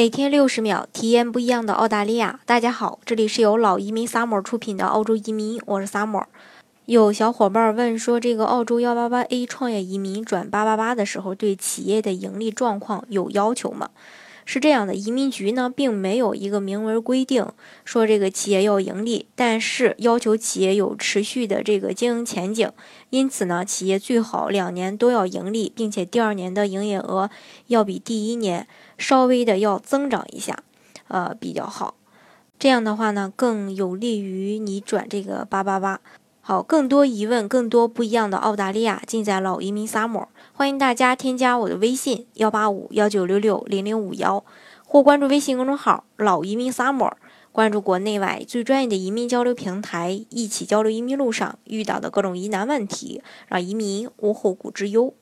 每天六十秒，体验不一样的澳大利亚。大家好，这里是由老移民 Summer 出品的澳洲移民，我是 Summer。有小伙伴问说，这个澳洲幺八八 A 创业移民转八八八的时候，对企业的盈利状况有要求吗？是这样的，移民局呢并没有一个明文规定说这个企业要盈利，但是要求企业有持续的这个经营前景。因此呢，企业最好两年都要盈利，并且第二年的营业额要比第一年稍微的要增长一下，呃比较好。这样的话呢，更有利于你转这个八八八。好，更多疑问，更多不一样的澳大利亚，尽在老移民 summer。欢迎大家添加我的微信幺八五幺九六六零零五幺，或关注微信公众号老移民 summer，关注国内外最专业的移民交流平台，一起交流移民路上遇到的各种疑难问题，让移民无后顾之忧。